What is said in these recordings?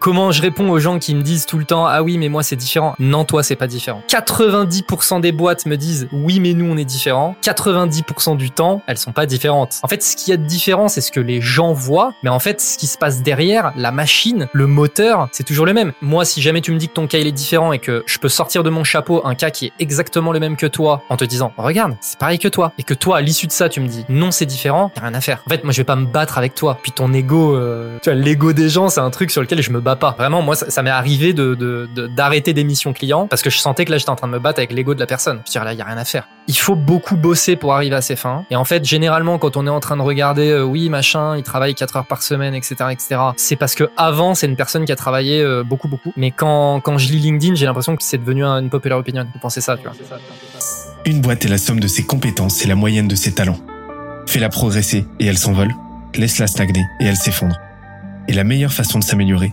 Comment je réponds aux gens qui me disent tout le temps ah oui mais moi c'est différent. Non toi c'est pas différent. 90% des boîtes me disent oui mais nous on est différent. 90% du temps elles sont pas différentes. En fait ce qu'il y a de différent c'est ce que les gens voient, mais en fait ce qui se passe derrière, la machine, le moteur, c'est toujours le même. Moi si jamais tu me dis que ton cas il est différent et que je peux sortir de mon chapeau un cas qui est exactement le même que toi en te disant regarde c'est pareil que toi et que toi à l'issue de ça tu me dis non c'est différent, y a rien à faire. En fait moi je vais pas me battre avec toi. Puis ton ego, euh, tu vois l'ego des gens c'est un truc sur lequel je me bats pas. Vraiment, moi, ça, m'est arrivé de, d'arrêter des missions clients parce que je sentais que là, j'étais en train de me battre avec l'ego de la personne. Je dire là, il y a rien à faire. Il faut beaucoup bosser pour arriver à ses fins. Et en fait, généralement, quand on est en train de regarder, euh, oui, machin, il travaille 4 heures par semaine, etc., etc., c'est parce que avant, c'est une personne qui a travaillé euh, beaucoup, beaucoup. Mais quand, quand je lis LinkedIn, j'ai l'impression que c'est devenu une populaire opinion. Vous pensez ça, tu vois. Une boîte est la somme de ses compétences et la moyenne de ses talents. Fais-la progresser et elle s'envole. Laisse-la stagner et elle s'effondre. Et la meilleure façon de s'améliorer,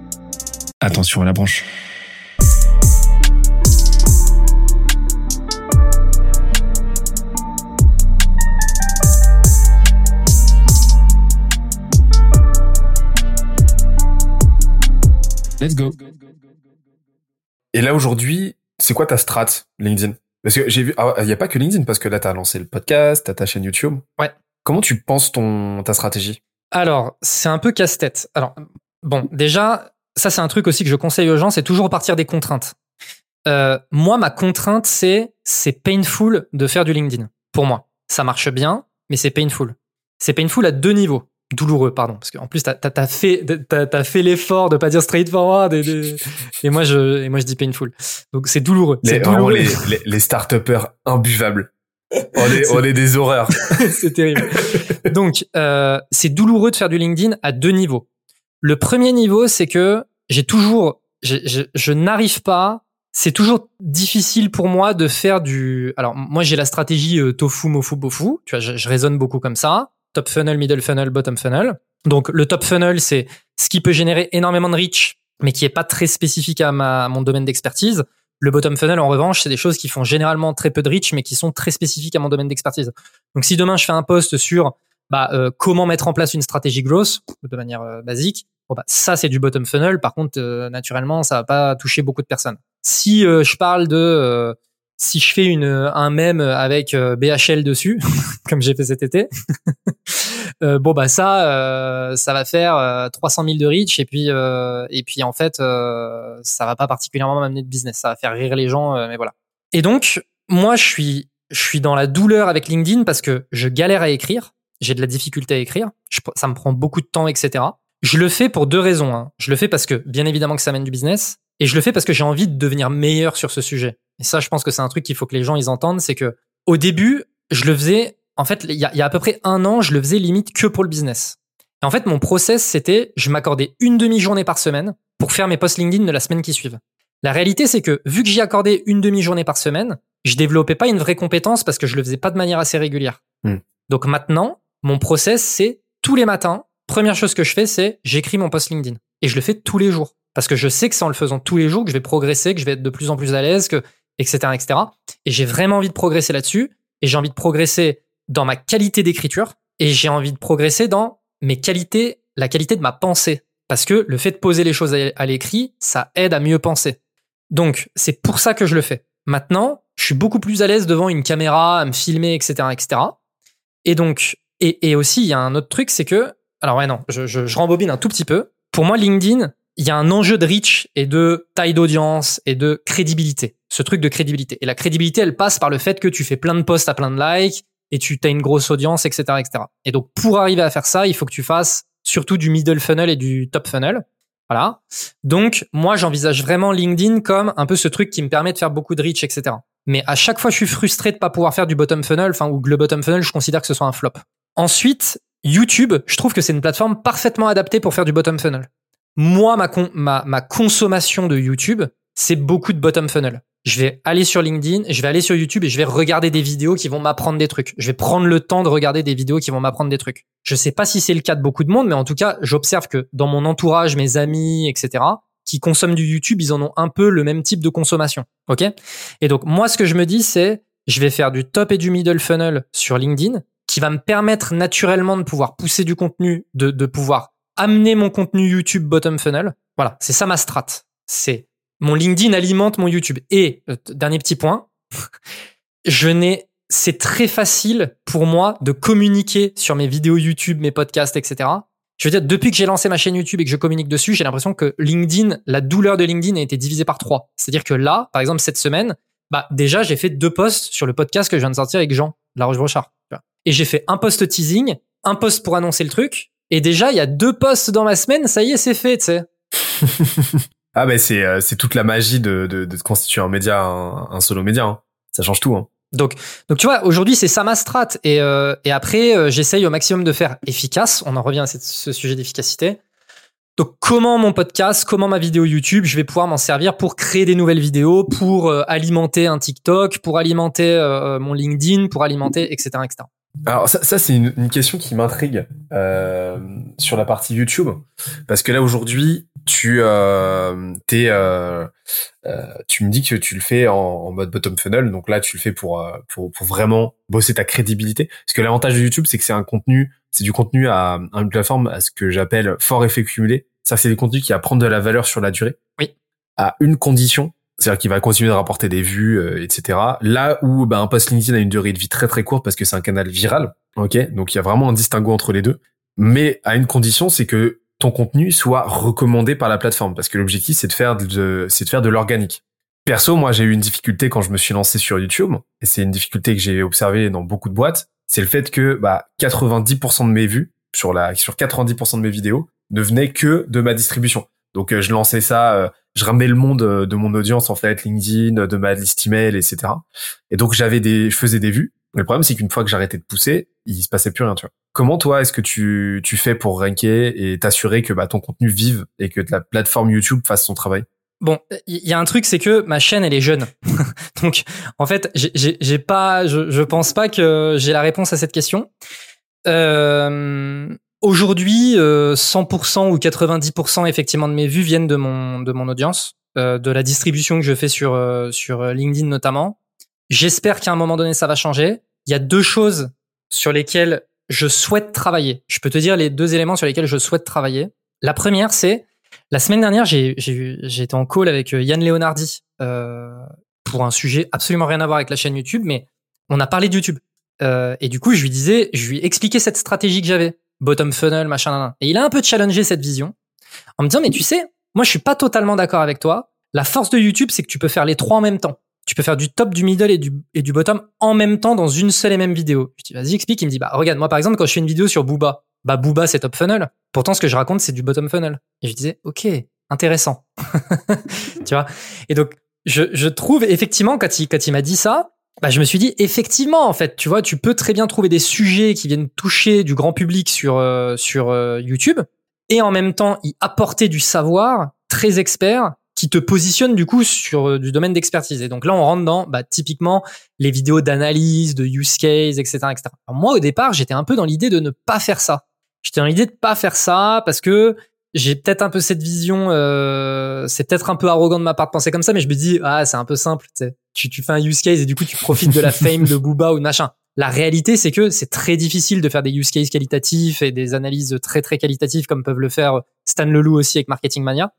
Attention à la branche. Let's go. Et là aujourd'hui, c'est quoi ta strat LinkedIn? Parce que j'ai vu, ah, il n'y a pas que LinkedIn parce que là t'as lancé le podcast, t'as ta chaîne YouTube. Ouais. Comment tu penses ton ta stratégie? Alors c'est un peu casse-tête. Alors bon, déjà ça c'est un truc aussi que je conseille aux gens, c'est toujours partir des contraintes. Euh, moi, ma contrainte, c'est c'est painful de faire du LinkedIn. Pour moi, ça marche bien, mais c'est painful. C'est painful à deux niveaux. Douloureux, pardon, parce qu'en plus t'as as, fait t'as fait l'effort de pas dire straightforward et, et moi je et moi je dis painful. Donc c'est douloureux. Les, douloureux. les, les, les start-upers imbuvables. On est, on est des horreurs. c'est terrible. Donc, euh, c'est douloureux de faire du LinkedIn à deux niveaux. Le premier niveau, c'est que j'ai toujours, je, je, je n'arrive pas. C'est toujours difficile pour moi de faire du. Alors moi j'ai la stratégie euh, tofu, mofu, bofu. Tu vois, je, je raisonne beaucoup comme ça. Top funnel, middle funnel, bottom funnel. Donc le top funnel, c'est ce qui peut générer énormément de reach, mais qui est pas très spécifique à, ma, à mon domaine d'expertise. Le bottom funnel, en revanche, c'est des choses qui font généralement très peu de reach, mais qui sont très spécifiques à mon domaine d'expertise. Donc si demain je fais un post sur bah, euh, comment mettre en place une stratégie grosse de manière euh, basique, bah, ça c'est du bottom funnel. Par contre, euh, naturellement, ça va pas toucher beaucoup de personnes. Si euh, je parle de euh, si je fais une un mème avec BHL dessus, comme j'ai fait cet été, bon bah ça ça va faire 300 000 de reach et puis et puis en fait ça va pas particulièrement m'amener de business. Ça va faire rire les gens, mais voilà. Et donc moi je suis je suis dans la douleur avec LinkedIn parce que je galère à écrire, j'ai de la difficulté à écrire, ça me prend beaucoup de temps, etc. Je le fais pour deux raisons. Hein. Je le fais parce que, bien évidemment, que ça mène du business, et je le fais parce que j'ai envie de devenir meilleur sur ce sujet. Et ça, je pense que c'est un truc qu'il faut que les gens ils entendent, c'est que au début, je le faisais. En fait, il y a, il y a à peu près un an, je le faisais limite que pour le business. Et en fait, mon process, c'était, je m'accordais une demi-journée par semaine pour faire mes posts LinkedIn de la semaine qui suivent. La réalité, c'est que vu que j'y accordais une demi-journée par semaine, je développais pas une vraie compétence parce que je le faisais pas de manière assez régulière. Hmm. Donc maintenant, mon process, c'est tous les matins, première chose que je fais, c'est j'écris mon post LinkedIn. Et je le fais tous les jours. Parce que je sais que c'est en le faisant tous les jours que je vais progresser, que je vais être de plus en plus à l'aise, que, etc., etc. Et j'ai vraiment envie de progresser là-dessus. Et j'ai envie de progresser dans ma qualité d'écriture. Et j'ai envie de progresser dans mes qualités, la qualité de ma pensée. Parce que le fait de poser les choses à l'écrit, ça aide à mieux penser. Donc, c'est pour ça que je le fais. Maintenant, je suis beaucoup plus à l'aise devant une caméra, à me filmer, etc., etc. Et donc, et, et aussi, il y a un autre truc, c'est que alors ouais, non, je, je, je rembobine un tout petit peu. Pour moi, LinkedIn, il y a un enjeu de reach et de taille d'audience et de crédibilité. Ce truc de crédibilité. Et la crédibilité, elle passe par le fait que tu fais plein de posts à plein de likes et tu as une grosse audience, etc., etc. Et donc, pour arriver à faire ça, il faut que tu fasses surtout du middle funnel et du top funnel. Voilà. Donc, moi, j'envisage vraiment LinkedIn comme un peu ce truc qui me permet de faire beaucoup de reach, etc. Mais à chaque fois, je suis frustré de pas pouvoir faire du bottom funnel, enfin, ou le bottom funnel, je considère que ce soit un flop. Ensuite, YouTube, je trouve que c'est une plateforme parfaitement adaptée pour faire du bottom funnel. moi, ma, ma, ma consommation de YouTube, c'est beaucoup de bottom funnel. Je vais aller sur LinkedIn, je vais aller sur YouTube et je vais regarder des vidéos qui vont m'apprendre des trucs. Je vais prendre le temps de regarder des vidéos qui vont m'apprendre des trucs. Je sais pas si c'est le cas de beaucoup de monde, mais en tout cas, j'observe que dans mon entourage, mes amis, etc., qui consomment du YouTube, ils en ont un peu le même type de consommation. OK? Et donc, moi, ce que je me dis, c'est, je vais faire du top et du middle funnel sur LinkedIn, qui va me permettre naturellement de pouvoir pousser du contenu, de, de pouvoir amener mon contenu YouTube bottom funnel. Voilà. C'est ça ma strat. C'est mon LinkedIn alimente mon YouTube. Et, euh, dernier petit point, je n'ai, c'est très facile pour moi de communiquer sur mes vidéos YouTube, mes podcasts, etc. Je veux dire, depuis que j'ai lancé ma chaîne YouTube et que je communique dessus, j'ai l'impression que LinkedIn, la douleur de LinkedIn a été divisée par trois. C'est-à-dire que là, par exemple, cette semaine, bah, déjà, j'ai fait deux posts sur le podcast que je viens de sortir avec Jean, La Roche-Brochard. Et j'ai fait un post teasing, un post pour annoncer le truc. Et déjà, il y a deux posts dans ma semaine, ça y est, c'est fait, tu sais. Ah ben c'est euh, c'est toute la magie de, de, de constituer un média, un, solo média. Hein. Ça change tout. Hein. Donc donc tu vois aujourd'hui c'est ça ma strat et euh, et après euh, j'essaye au maximum de faire efficace. On en revient à ce sujet d'efficacité. Donc comment mon podcast, comment ma vidéo YouTube, je vais pouvoir m'en servir pour créer des nouvelles vidéos, pour alimenter un TikTok, pour alimenter mon LinkedIn, pour alimenter etc etc. Alors ça, ça c'est une, une, question qui m'intrigue euh, sur la partie YouTube. Parce que là aujourd'hui tu euh, t'es euh, euh, tu me dis que tu le fais en, en, mode bottom funnel. Donc là tu le fais pour, euh, pour pour vraiment bosser ta crédibilité. Parce que l'avantage de YouTube c'est que c'est un contenu c'est du contenu à, à, une plateforme à ce que j'appelle fort effet cumulé. Ça c'est des contenus qui apprennent de la valeur sur la durée. Oui. À une condition c'est-à-dire qu'il va continuer de rapporter des vues, euh, etc. Là où bah, un post LinkedIn a une durée de vie très très courte parce que c'est un canal viral, ok? Donc il y a vraiment un distinguo entre les deux, mais à une condition, c'est que ton contenu soit recommandé par la plateforme parce que l'objectif c'est de faire de c'est de faire de l'organique. Perso, moi j'ai eu une difficulté quand je me suis lancé sur YouTube et c'est une difficulté que j'ai observée dans beaucoup de boîtes, c'est le fait que bah 90% de mes vues sur la sur 90% de mes vidéos ne venaient que de ma distribution. Donc euh, je lançais ça euh, je ramenais le monde euh, de mon audience en fait LinkedIn, de ma liste email, etc. Et donc j'avais des, je faisais des vues. Le problème c'est qu'une fois que j'arrêtais de pousser, il se passait plus rien, tu vois. Comment toi est-ce que tu tu fais pour ranker et t'assurer que bah ton contenu vive et que la plateforme YouTube fasse son travail? Bon, il y a un truc, c'est que ma chaîne, elle est jeune. Donc, en fait, j'ai pas, je, je pense pas que j'ai la réponse à cette question. Aujourd'hui, 100% euh, ou 90% effectivement de mes vues viennent de mon de mon audience, euh, de la distribution que je fais sur euh, sur LinkedIn notamment. J'espère qu'à un moment donné ça va changer. Il y a deux choses sur lesquelles je souhaite travailler. Je peux te dire les deux éléments sur lesquels je souhaite travailler. La première, c'est la semaine dernière, j'ai été en call avec Yann Leonardi pour un sujet absolument rien à voir avec la chaîne YouTube, mais on a parlé de YouTube. et du coup, je lui disais, je lui expliquais cette stratégie que j'avais bottom funnel, machin, Et il a un peu challengé cette vision en me disant, mais tu sais, moi, je suis pas totalement d'accord avec toi. La force de YouTube, c'est que tu peux faire les trois en même temps. Tu peux faire du top, du middle et du, et du bottom en même temps dans une seule et même vidéo. Je dis, vas-y, explique. Il me dit, bah, regarde, moi, par exemple, quand je fais une vidéo sur Booba, bah, Booba, c'est top funnel. Pourtant, ce que je raconte, c'est du bottom funnel. Et je disais, OK, intéressant. tu vois? Et donc, je, je trouve, effectivement, quand il, quand il m'a dit ça, bah, je me suis dit effectivement en fait tu vois tu peux très bien trouver des sujets qui viennent toucher du grand public sur euh, sur euh, YouTube et en même temps y apporter du savoir très expert qui te positionne du coup sur euh, du domaine d'expertise. Et donc là on rentre dans bah, typiquement les vidéos d'analyse de use case etc etc moi au départ j'étais un peu dans l'idée de ne pas faire ça. J'étais dans l'idée de pas faire ça parce que j'ai peut-être un peu cette vision, euh, c'est peut-être un peu arrogant de ma part de penser comme ça, mais je me dis ah c'est un peu simple, tu tu fais un use case et du coup tu profites de la fame de Booba ou de machin. La réalité c'est que c'est très difficile de faire des use cases qualitatifs et des analyses très très qualitatives comme peuvent le faire Stan Leloup aussi avec Marketing Mania.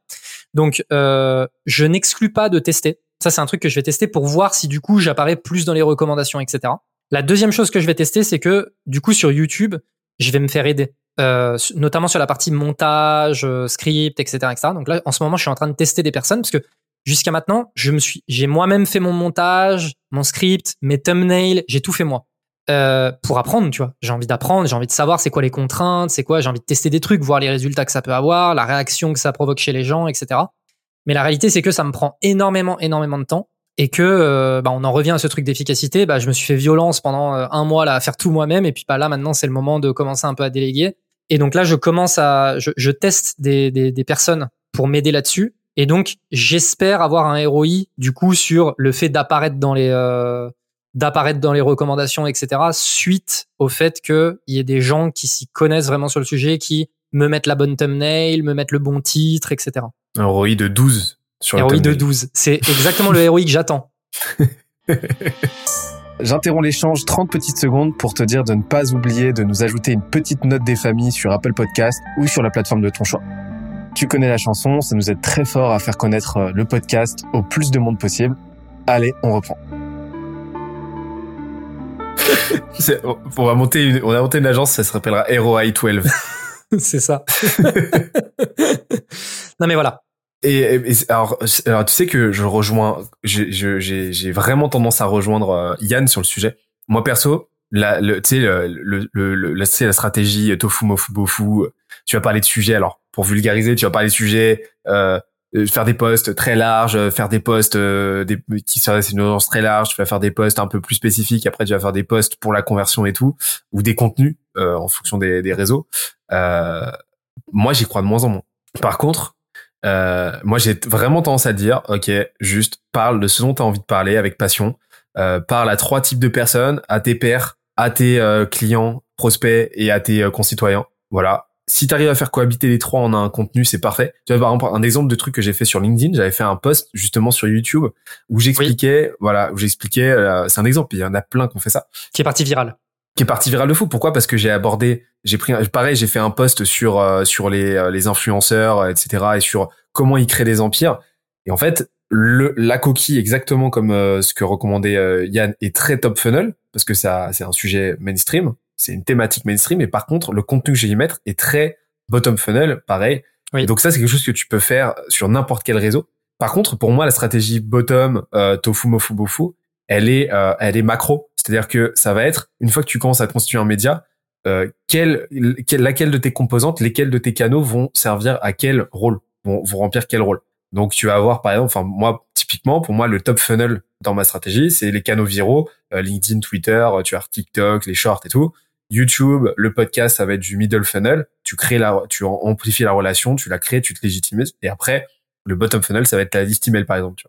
Donc euh, je n'exclus pas de tester. Ça c'est un truc que je vais tester pour voir si du coup j'apparais plus dans les recommandations, etc. La deuxième chose que je vais tester c'est que du coup sur YouTube je vais me faire aider. Euh, notamment sur la partie montage, euh, script, etc., etc. Donc là, en ce moment, je suis en train de tester des personnes parce que jusqu'à maintenant, je me suis, j'ai moi-même fait mon montage, mon script, mes thumbnails, j'ai tout fait moi. Euh, pour apprendre, tu vois. J'ai envie d'apprendre, j'ai envie de savoir c'est quoi les contraintes, c'est quoi, j'ai envie de tester des trucs, voir les résultats que ça peut avoir, la réaction que ça provoque chez les gens, etc. Mais la réalité, c'est que ça me prend énormément, énormément de temps et que euh, bah, on en revient à ce truc d'efficacité. Bah, je me suis fait violence pendant un mois là à faire tout moi-même et puis bah, là maintenant c'est le moment de commencer un peu à déléguer Et donc là, je commence à, je, je teste des, des, des personnes pour m'aider là-dessus. Et donc, j'espère avoir un ROI du coup sur le fait d'apparaître dans les euh, d'apparaître dans les recommandations, etc. Suite au fait qu'il y ait des gens qui s'y connaissent vraiment sur le sujet, qui me mettent la bonne thumbnail, me mettent le bon titre, etc. Un ROI de 12 sur ROI de thumbnail. 12. C'est exactement le ROI que j'attends. J'interromps l'échange 30 petites secondes pour te dire de ne pas oublier de nous ajouter une petite note des familles sur Apple Podcast ou sur la plateforme de ton choix. Tu connais la chanson, ça nous aide très fort à faire connaître euh, le podcast au plus de monde possible. Allez, on reprend. On va monter une, on va monter une agence, ça se rappellera ROI 12. C'est ça. non mais voilà. Et, et- alors, alors, tu sais que je rejoins, j'ai vraiment tendance à rejoindre euh, Yann sur le sujet. Moi perso, la, le, tu sais, le, le, le, la, la stratégie tofu mofu bofu. Tu vas parler de sujets. Alors, pour vulgariser, tu vas parler de sujets, euh, euh, faire des posts très larges, euh, faire des posts euh, des, qui s'adressent à une audience très large. Tu vas faire des posts un peu plus spécifiques. Après, tu vas faire des posts pour la conversion et tout, ou des contenus euh, en fonction des, des réseaux. Euh, moi, j'y crois de moins en moins. Par contre, euh, moi, j'ai vraiment tendance à dire, ok, juste parle de ce dont tu as envie de parler avec passion. Euh, parle à trois types de personnes, à tes pairs, à tes euh, clients, prospects et à tes euh, concitoyens. Voilà. Si tu arrives à faire cohabiter les trois en un contenu, c'est parfait. Tu vois, par exemple, un exemple de truc que j'ai fait sur LinkedIn, j'avais fait un post justement sur YouTube où j'expliquais, voilà, où j'expliquais, euh, c'est un exemple, il y en a plein qui ont fait ça Qui est parti viral. Qui est parti viral de fou. Pourquoi? Parce que j'ai abordé, j'ai pris, pareil, j'ai fait un post sur euh, sur les euh, les influenceurs, euh, etc. et sur comment ils créent des empires. Et en fait, le la coquille, exactement comme euh, ce que recommandait euh, Yann, est très top funnel parce que ça c'est un sujet mainstream, c'est une thématique mainstream. Et par contre, le contenu que j'ai y mettre est très bottom funnel, pareil. Oui. Donc ça, c'est quelque chose que tu peux faire sur n'importe quel réseau. Par contre, pour moi, la stratégie bottom, euh, tofu, mofu, bofu, elle est, euh, elle est macro. C'est-à-dire que ça va être, une fois que tu commences à constituer un média, euh, quelle, quelle- laquelle de tes composantes, lesquels de tes canaux vont servir à quel rôle, vont, remplir quel rôle? Donc tu vas avoir par exemple, enfin moi typiquement, pour moi le top funnel dans ma stratégie, c'est les canaux viraux, euh, LinkedIn, Twitter, tu as TikTok, les shorts et tout. YouTube, le podcast, ça va être du middle funnel. Tu crées la, tu amplifies la relation, tu la crées, tu te légitimises. Et après, le bottom funnel, ça va être la liste email par exemple.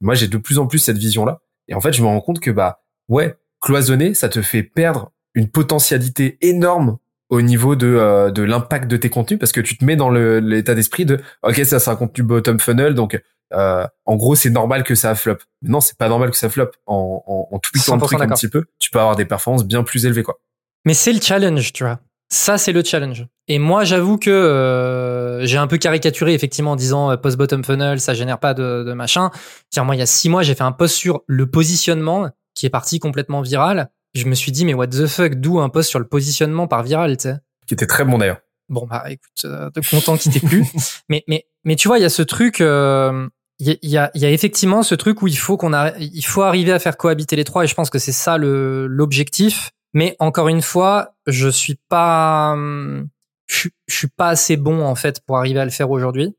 Moi, j'ai de plus en plus cette vision-là. Et en fait, je me rends compte que bah ouais, cloisonner, ça te fait perdre une potentialité énorme au niveau de euh, de l'impact de tes contenus parce que tu te mets dans le l'état d'esprit de ok ça c'est un contenu bottom funnel donc euh, en gros c'est normal que ça flop. Mais non c'est pas normal que ça flop. En en, en tweakant le 100% truc un petit peu tu peux avoir des performances bien plus élevées quoi. Mais c'est le challenge, tu vois. Ça, c'est le challenge. Et moi, j'avoue que euh, j'ai un peu caricaturé effectivement en disant euh, post-bottom funnel, ça génère pas de, de machin. Tiens, moi, il y a six mois, j'ai fait un post sur le positionnement qui est parti complètement viral. Je me suis dit, mais what the fuck, d'où un post sur le positionnement par viral, tu sais? Qui était très bon d'ailleurs Bon, bah écoute, euh, content qu'il t'ait plu. mais, mais, mais tu vois, il y a ce truc, euh, il y, a- il y, a, il y a effectivement ce truc où il faut qu'on a, il faut arriver à faire cohabiter les trois et je pense que c'est ça le l'objectif. Mais encore une fois, je suis pas, je, suis- je suis pas assez bon en fait pour arriver à le faire aujourd'hui.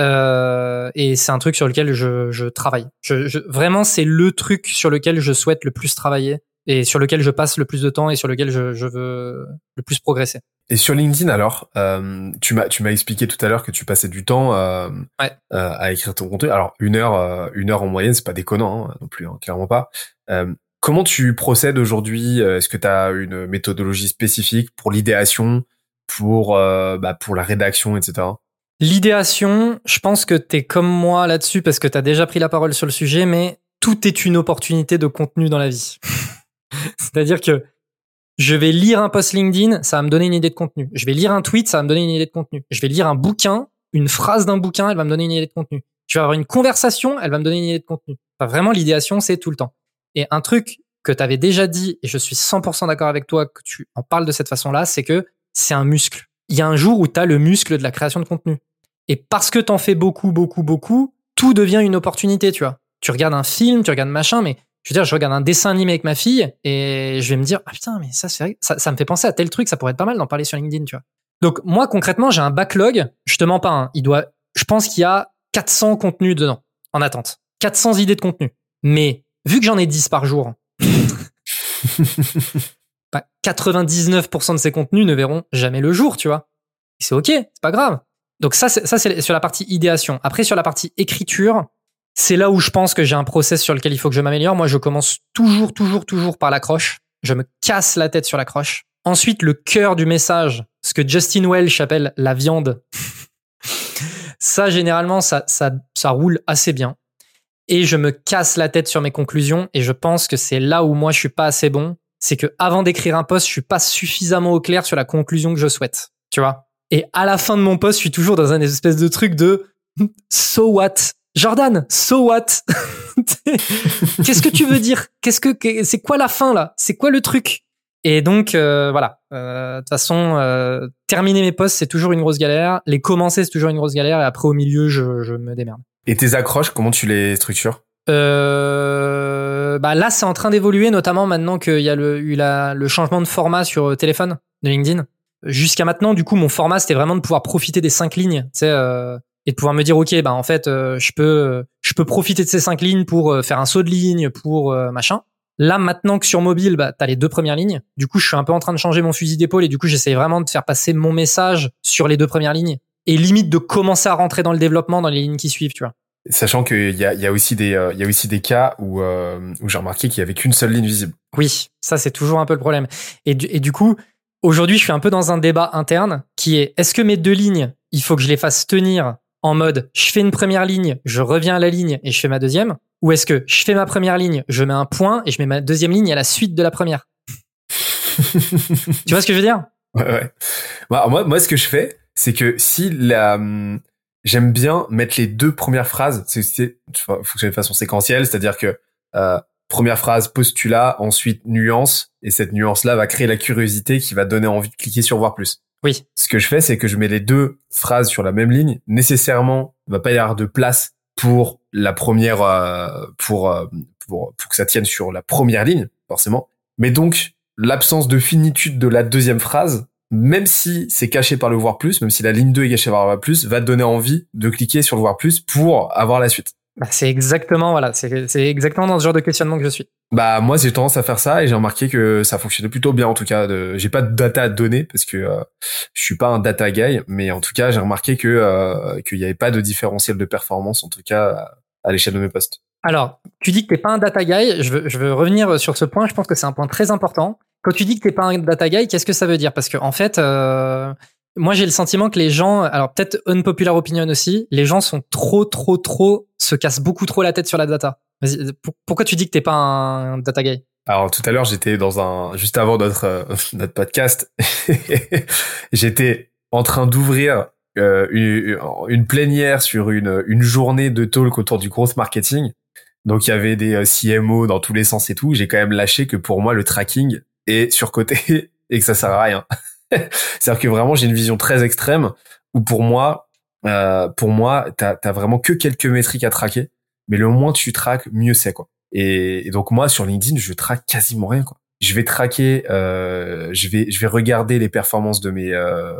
Euh, et c'est un truc sur lequel je, je travaille. Je, je- vraiment, c'est le truc sur lequel je souhaite le plus travailler et sur lequel je passe le plus de temps et sur lequel je, je veux le plus progresser. Et sur LinkedIn alors, euh, tu m'as tu m'as expliqué tout à l'heure que tu passais du temps euh, Ouais. euh, à écrire ton contenu. Alors une heure euh, une heure en moyenne, c'est pas déconnant hein, non plus, hein, clairement pas. Comment tu procèdes aujourd'hui Euh, Est-ce que tu as une méthodologie spécifique pour l'idéation, pour euh, bah, pour la rédaction, etc. L'idéation, je pense que t'es comme moi là-dessus parce que t'as déjà pris la parole sur le sujet, mais tout est une opportunité de contenu dans la vie. C'est-à-dire que je vais lire un post LinkedIn, ça va me donner une idée de contenu. Je vais lire un tweet, ça va me donner une idée de contenu. Je vais lire un bouquin, une phrase d'un bouquin, elle va me donner une idée de contenu. Tu vas avoir une conversation, elle va me donner une idée de contenu. Enfin, vraiment, l'idéation, c'est tout le temps. Et un truc que tu avais déjà dit, et je suis 100% d'accord avec toi que tu en parles de cette façon-là, c'est que c'est un muscle. Il y a un jour où tu as le muscle de la création de contenu. Et parce que t'en fais beaucoup, beaucoup, beaucoup, tout devient une opportunité, tu vois. Tu regardes un film, tu regardes machin, mais je veux dire, je regarde un dessin animé avec ma fille et je vais me dire, ah putain, mais ça, c'est vrai, ça, me fait penser à tel truc, ça pourrait être pas mal d'en parler sur LinkedIn, tu vois. Donc, moi, concrètement, j'ai un backlog, je te mens pas, hein, il doit, je pense qu'il y a 400 contenus dedans, en attente. 400 idées de contenu. Mais, vu que j'en ai 10 par jour, bah, 99% de ces contenus ne verront jamais le jour, tu vois. c'est ok, c'est pas grave. Donc ça, c'est, ça c'est sur la partie idéation. Après, sur la partie écriture, c'est là où je pense que j'ai un process sur lequel il faut que je m'améliore. Moi, je commence toujours, toujours, toujours par l'accroche. Je me casse la tête sur l'accroche. Ensuite, le cœur du message, ce que Justin Welch appelle la viande. ça, généralement, ça, ça, ça roule assez bien. Et je me casse la tête sur mes conclusions. Et je pense que c'est là où moi, je suis pas assez bon. C'est que avant d'écrire un post, je suis pas suffisamment au clair sur la conclusion que je souhaite. Tu vois? Et à la fin de mon post, je suis toujours dans un espèce de truc de so what? Jordan, so what? Qu'est-ce que tu veux dire? Qu'est-ce que, c'est quoi la fin là? C'est quoi le truc? Et donc euh, voilà. Euh, de toute façon, euh, terminer mes posts c'est toujours une grosse galère. Les commencer c'est toujours une grosse galère. Et après au milieu, je, je me démerde. Et tes accroches, comment tu les structures euh, bah là, c'est en train d'évoluer, notamment maintenant qu'il y a eu le changement de format sur téléphone de LinkedIn. Jusqu'à maintenant, du coup, mon format, c'était vraiment de pouvoir profiter des cinq lignes, tu sais, euh, et de pouvoir me dire, ok, bah en fait, euh, je peux, je peux profiter de ces cinq lignes pour euh, faire un saut de ligne, pour machin. Là, maintenant que sur mobile, bah, t'as les deux premières lignes. Du coup, je suis un peu en train de changer mon fusil d'épaule et du coup, j'essaie vraiment de faire passer mon message sur les deux premières lignes et limite de commencer à rentrer dans le développement dans les lignes qui suivent, tu vois. Sachant qu'il y a, y a aussi des, il y a aussi des cas où, où j'ai remarqué qu'il y avait qu'une seule ligne visible. Oui, ça c'est toujours un peu le problème. Et du, et du coup, Aujourd'hui, je suis un peu dans un débat interne qui est est-ce que mes deux lignes, il faut que je les fasse tenir en mode je fais une première ligne, je reviens à la ligne et je fais ma deuxième ou est-ce que je fais ma première ligne, je mets un point et je mets ma deuxième ligne à la suite de la première? Tu vois ce que je veux dire? Ouais, ouais. Bah, moi, moi, ce que je fais, c'est que si la, hum, j'aime bien mettre les deux premières phrases, c'est, c'est, fonctionner de façon séquentielle, c'est-à-dire que euh, première phrase, postulat, ensuite nuance, et cette nuance-là va créer la curiosité qui va donner envie de cliquer sur voir plus. Oui. Ce que je fais, c'est que je mets les deux phrases sur la même ligne. Nécessairement, il va pas y avoir de place pour la première, euh, pour, euh, pour, pour que ça tienne sur la première ligne, forcément. Mais donc, l'absence de finitude de la deuxième phrase, même si c'est caché par le voir plus, même si la ligne 2 est cachée par le voir plus, va te donner envie de cliquer sur le voir plus pour avoir la suite. Bah, c'est exactement voilà, c'est exactement dans ce genre de questionnement que je suis. Bah moi j'ai tendance à faire ça et j'ai remarqué que ça fonctionnait plutôt bien en tout cas. J'ai pas de data à donner parce que euh, je suis pas un data guy, mais en tout cas j'ai remarqué que euh, qu'il y avait pas de différentiel de performance en tout cas à l'échelle de mes postes. Alors tu dis que t'es pas un data guy, je veux, je veux revenir sur ce point. Je pense que c'est un point très important. Quand tu dis que t'es pas un data guy, qu'est-ce que ça veut dire? Parce que en fait, euh, moi j'ai le sentiment que les gens, alors peut-être unpopular opinion aussi, les gens sont trop, trop, trop, se cassent beaucoup trop la tête sur la data. Pourquoi tu dis que t'es pas un data guy? Alors tout à l'heure j'étais dans un juste avant notre euh, notre podcast j'étais en train d'ouvrir euh, une, plénière sur une une journée de talk autour du growth marketing. Donc il y avait des euh, CMO dans tous les sens et tout. J'ai quand même lâché que pour moi le tracking est surcoté et que ça sert à rien C'est-à-dire que vraiment, j'ai une vision très extrême où pour moi, euh, pour moi, t'as as vraiment que quelques métriques à traquer, mais le moins tu traques, mieux c'est quoi. Et, donc moi, sur LinkedIn, je traque quasiment rien quoi. Je vais traquer, euh, je vais, je vais regarder les performances de mes euh,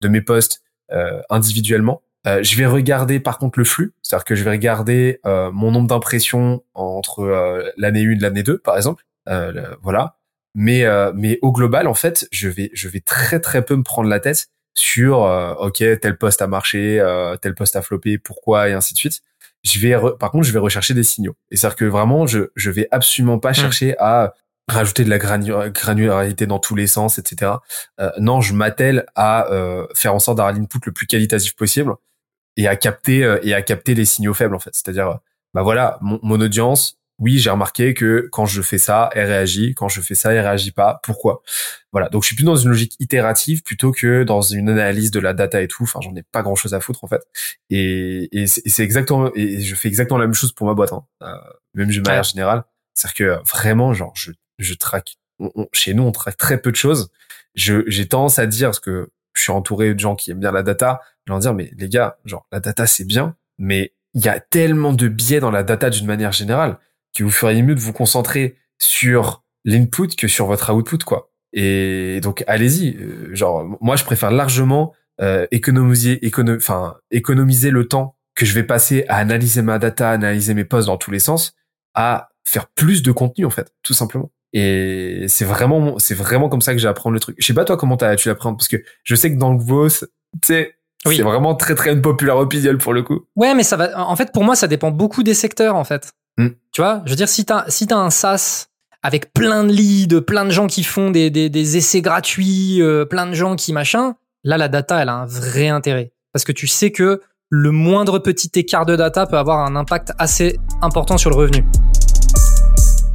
de mes posts euh, individuellement. Euh, je vais regarder par contre le flux, c'est-à-dire que je vais regarder euh, mon nombre d'impressions entre l'année 1 et l'année 2 par exemple. voilà. Mais euh, mais au global, en fait, je vais je vais très très peu me prendre la tête sur euh, ok tel poste a marché, euh, tel poste a floppé, pourquoi et ainsi de suite. Je vais par contre je vais rechercher des signaux. Et c'est à dire que vraiment je je vais absolument pas mmh. chercher à rajouter de la granularité dans tous les sens, etc. Euh, non, je m'attelle à faire en sorte d'avoir l'input le plus qualitatif possible et à capter et à capter les signaux faibles en fait. C'est-à-dire bah voilà mon, mon audience oui, j'ai remarqué que quand je fais ça, elle réagit. Quand je fais ça, elle réagit pas. Pourquoi? Voilà. Donc, je suis plus dans une logique itérative plutôt que dans une analyse de la data et tout. Enfin, j'en ai pas grand chose à foutre en fait. Et, et c'est exactement. Et je fais exactement la même chose pour ma boîte. Hein. Euh, même de manière générale. C'est-à-dire que vraiment, genre, je, je traque. chez nous, on traque très peu de choses. Je, j'ai tendance à dire parce que je suis entouré de gens qui aiment bien la data. Leur dire, mais les gars, genre, la data c'est bien, mais il y a tellement de biais dans la data d'une manière générale que vous feriez mieux de vous concentrer sur l'input que sur votre output, quoi. Et donc, allez-y. Euh, genre, moi, je préfère largement euh, économiser, enfin, économiser le temps que je vais passer à analyser ma data, analyser mes posts dans tous les sens, à faire plus de contenu, en fait, tout simplement. Et c'est vraiment, c'est vraiment comme ça que j'apprends le truc. Je sais pas toi comment tu l'apprends parce que je sais que dans le growth, sais, Oui. c'est vraiment très très une populaire opinion pour le coup. Ouais, mais ça va. En fait, pour moi, ça dépend beaucoup des secteurs, en fait. Hmm. Tu vois, je veux dire, si t'as t'as un SaaS avec plein de leads, plein de gens qui font des essais gratuits, euh, plein de gens qui machin, là, la data, elle a un vrai intérêt. Parce que tu sais que le moindre petit écart de data peut avoir un impact assez important sur le revenu.